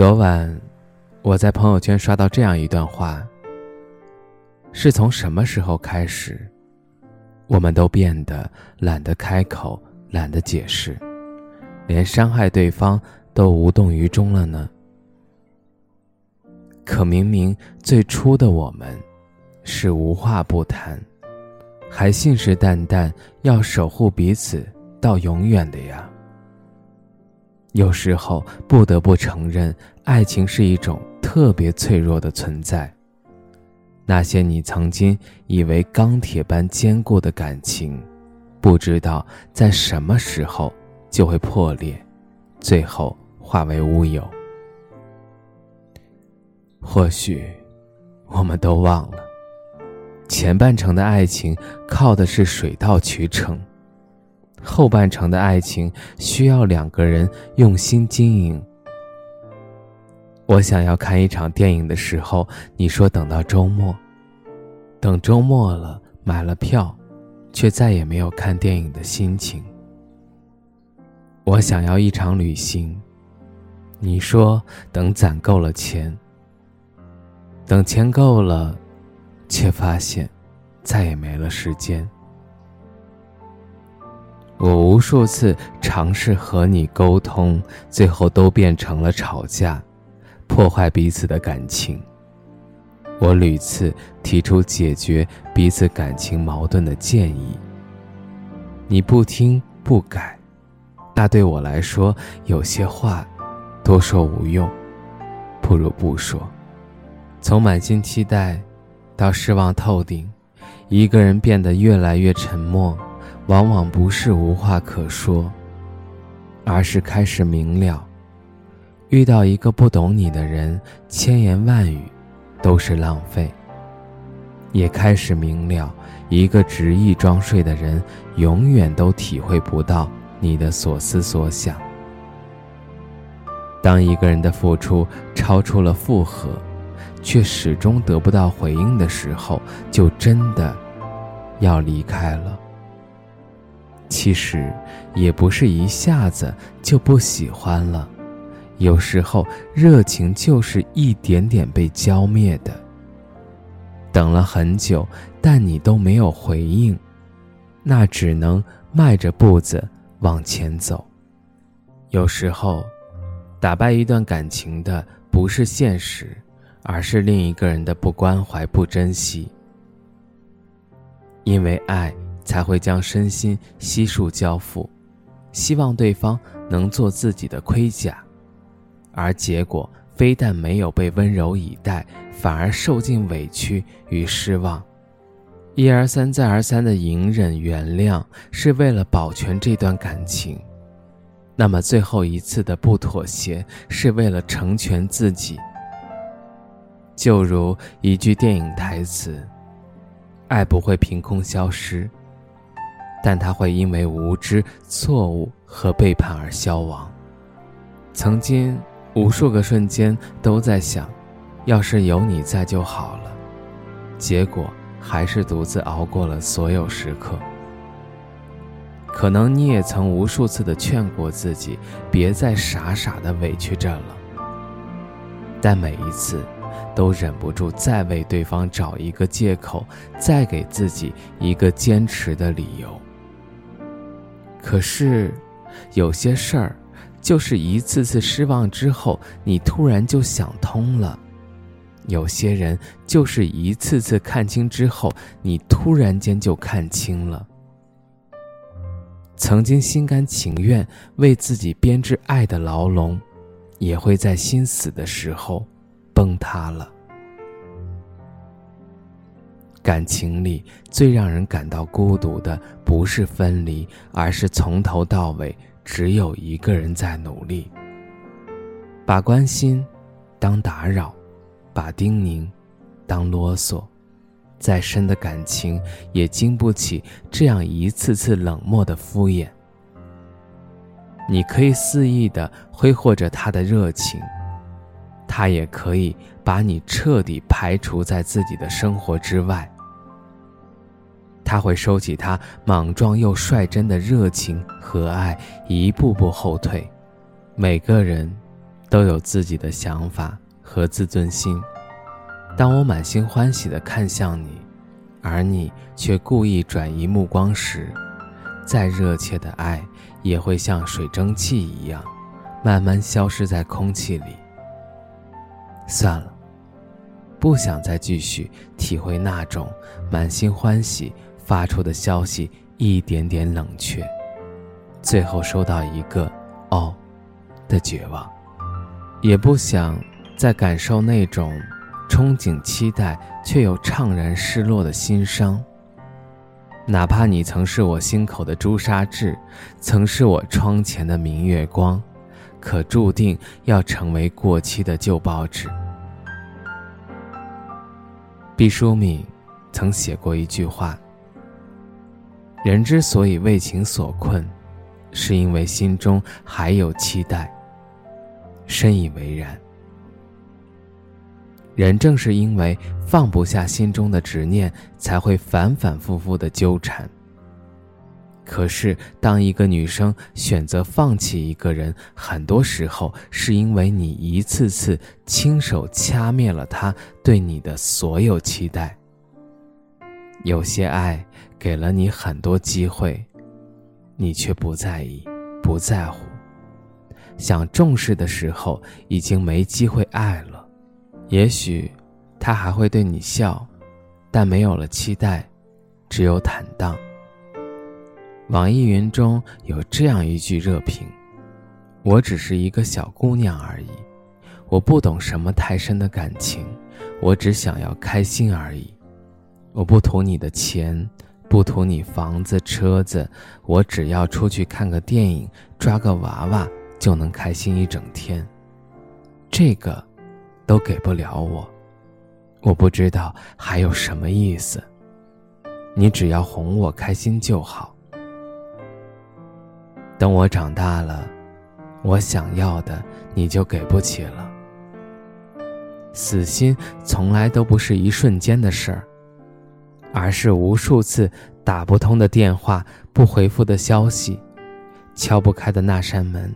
昨晚，我在朋友圈刷到这样一段话：是从什么时候开始，我们都变得懒得开口、懒得解释，连伤害对方都无动于衷了呢？可明明最初的我们，是无话不谈，还信誓旦旦要守护彼此到永远的呀。有时候不得不承认，爱情是一种特别脆弱的存在。那些你曾经以为钢铁般坚固的感情，不知道在什么时候就会破裂，最后化为乌有。或许，我们都忘了，前半程的爱情靠的是水到渠成。后半程的爱情需要两个人用心经营。我想要看一场电影的时候，你说等到周末。等周末了，买了票，却再也没有看电影的心情。我想要一场旅行，你说等攒够了钱。等钱够了，却发现再也没了时间。我无数次尝试和你沟通，最后都变成了吵架，破坏彼此的感情。我屡次提出解决彼此感情矛盾的建议，你不听不改，那对我来说，有些话多说无用，不如不说。从满心期待到失望透顶，一个人变得越来越沉默。往往不是无话可说，而是开始明了，遇到一个不懂你的人，千言万语都是浪费。也开始明了，一个执意装睡的人，永远都体会不到你的所思所想。当一个人的付出超出了负荷，却始终得不到回应的时候，就真的要离开了。其实，也不是一下子就不喜欢了，有时候热情就是一点点被浇灭的。等了很久，但你都没有回应，那只能迈着步子往前走。有时候，打败一段感情的不是现实，而是另一个人的不关怀、不珍惜，因为爱。才会将身心悉数交付，希望对方能做自己的盔甲，而结果非但没有被温柔以待，反而受尽委屈与失望。一而三再而三的隐忍原谅，是为了保全这段感情，那么最后一次的不妥协，是为了成全自己。就如一句电影台词：“爱不会凭空消失。”但他会因为无知、错误和背叛而消亡。曾经，无数个瞬间都在想，要是有你在就好了。结果还是独自熬过了所有时刻。可能你也曾无数次的劝过自己，别再傻傻的委屈着了。但每一次，都忍不住再为对方找一个借口，再给自己一个坚持的理由。可是，有些事儿，就是一次次失望之后，你突然就想通了；有些人，就是一次次看清之后，你突然间就看清了。曾经心甘情愿为自己编织爱的牢笼，也会在心死的时候崩塌了。感情里最让人感到孤独的，不是分离，而是从头到尾只有一个人在努力。把关心当打扰，把叮咛当啰嗦，再深的感情也经不起这样一次次冷漠的敷衍。你可以肆意的挥霍着他的热情，他也可以把你彻底排除在自己的生活之外。他会收起他莽撞又率真的热情和爱，一步步后退。每个人都有自己的想法和自尊心。当我满心欢喜地看向你，而你却故意转移目光时，再热切的爱。也会像水蒸气一样，慢慢消失在空气里。算了，不想再继续体会那种满心欢喜发出的消息一点点冷却，最后收到一个“哦”的绝望。也不想再感受那种憧憬期待却又怅然失落的心伤。哪怕你曾是我心口的朱砂痣，曾是我窗前的明月光，可注定要成为过期的旧报纸。毕淑敏曾写过一句话：“人之所以为情所困，是因为心中还有期待。”深以为然。人正是因为放不下心中的执念，才会反反复复的纠缠。可是，当一个女生选择放弃一个人，很多时候是因为你一次次亲手掐灭了她对你的所有期待。有些爱给了你很多机会，你却不在意、不在乎，想重视的时候，已经没机会爱了。也许，他还会对你笑，但没有了期待，只有坦荡。网易云中有这样一句热评：“我只是一个小姑娘而已，我不懂什么太深的感情，我只想要开心而已。我不图你的钱，不图你房子车子，我只要出去看个电影，抓个娃娃就能开心一整天。”这个。都给不了我，我不知道还有什么意思。你只要哄我开心就好。等我长大了，我想要的你就给不起了。死心从来都不是一瞬间的事儿，而是无数次打不通的电话、不回复的消息、敲不开的那扇门，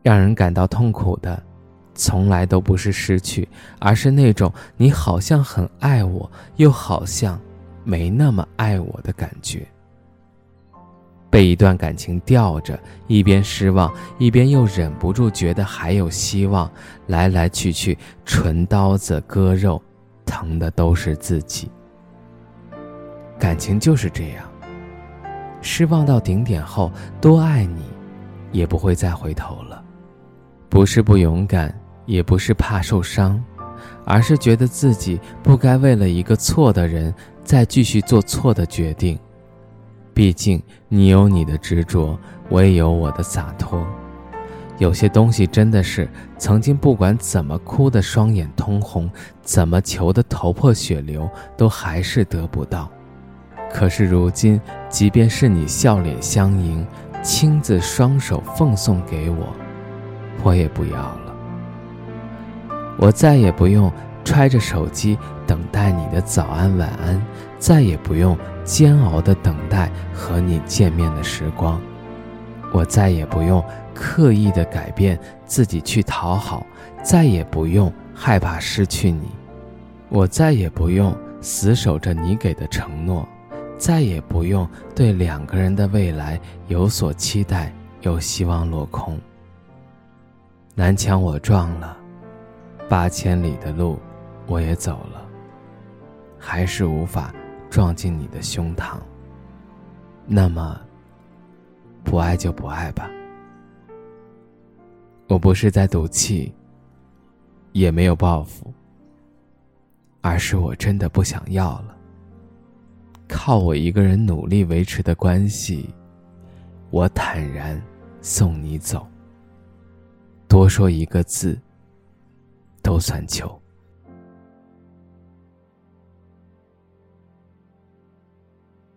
让人感到痛苦的。从来都不是失去，而是那种你好像很爱我，又好像没那么爱我的感觉。被一段感情吊着，一边失望，一边又忍不住觉得还有希望，来来去去，纯刀子割肉，疼的都是自己。感情就是这样，失望到顶点后，多爱你，也不会再回头了。不是不勇敢。也不是怕受伤，而是觉得自己不该为了一个错的人再继续做错的决定。毕竟你有你的执着，我也有我的洒脱。有些东西真的是曾经不管怎么哭的双眼通红，怎么求的头破血流，都还是得不到。可是如今，即便是你笑脸相迎，亲自双手奉送给我，我也不要了。我再也不用揣着手机等待你的早安晚安，再也不用煎熬的等待和你见面的时光，我再也不用刻意的改变自己去讨好，再也不用害怕失去你，我再也不用死守着你给的承诺，再也不用对两个人的未来有所期待又希望落空。南墙我撞了。八千里的路，我也走了，还是无法撞进你的胸膛。那么，不爱就不爱吧。我不是在赌气，也没有报复，而是我真的不想要了。靠我一个人努力维持的关系，我坦然送你走。多说一个字，都算求。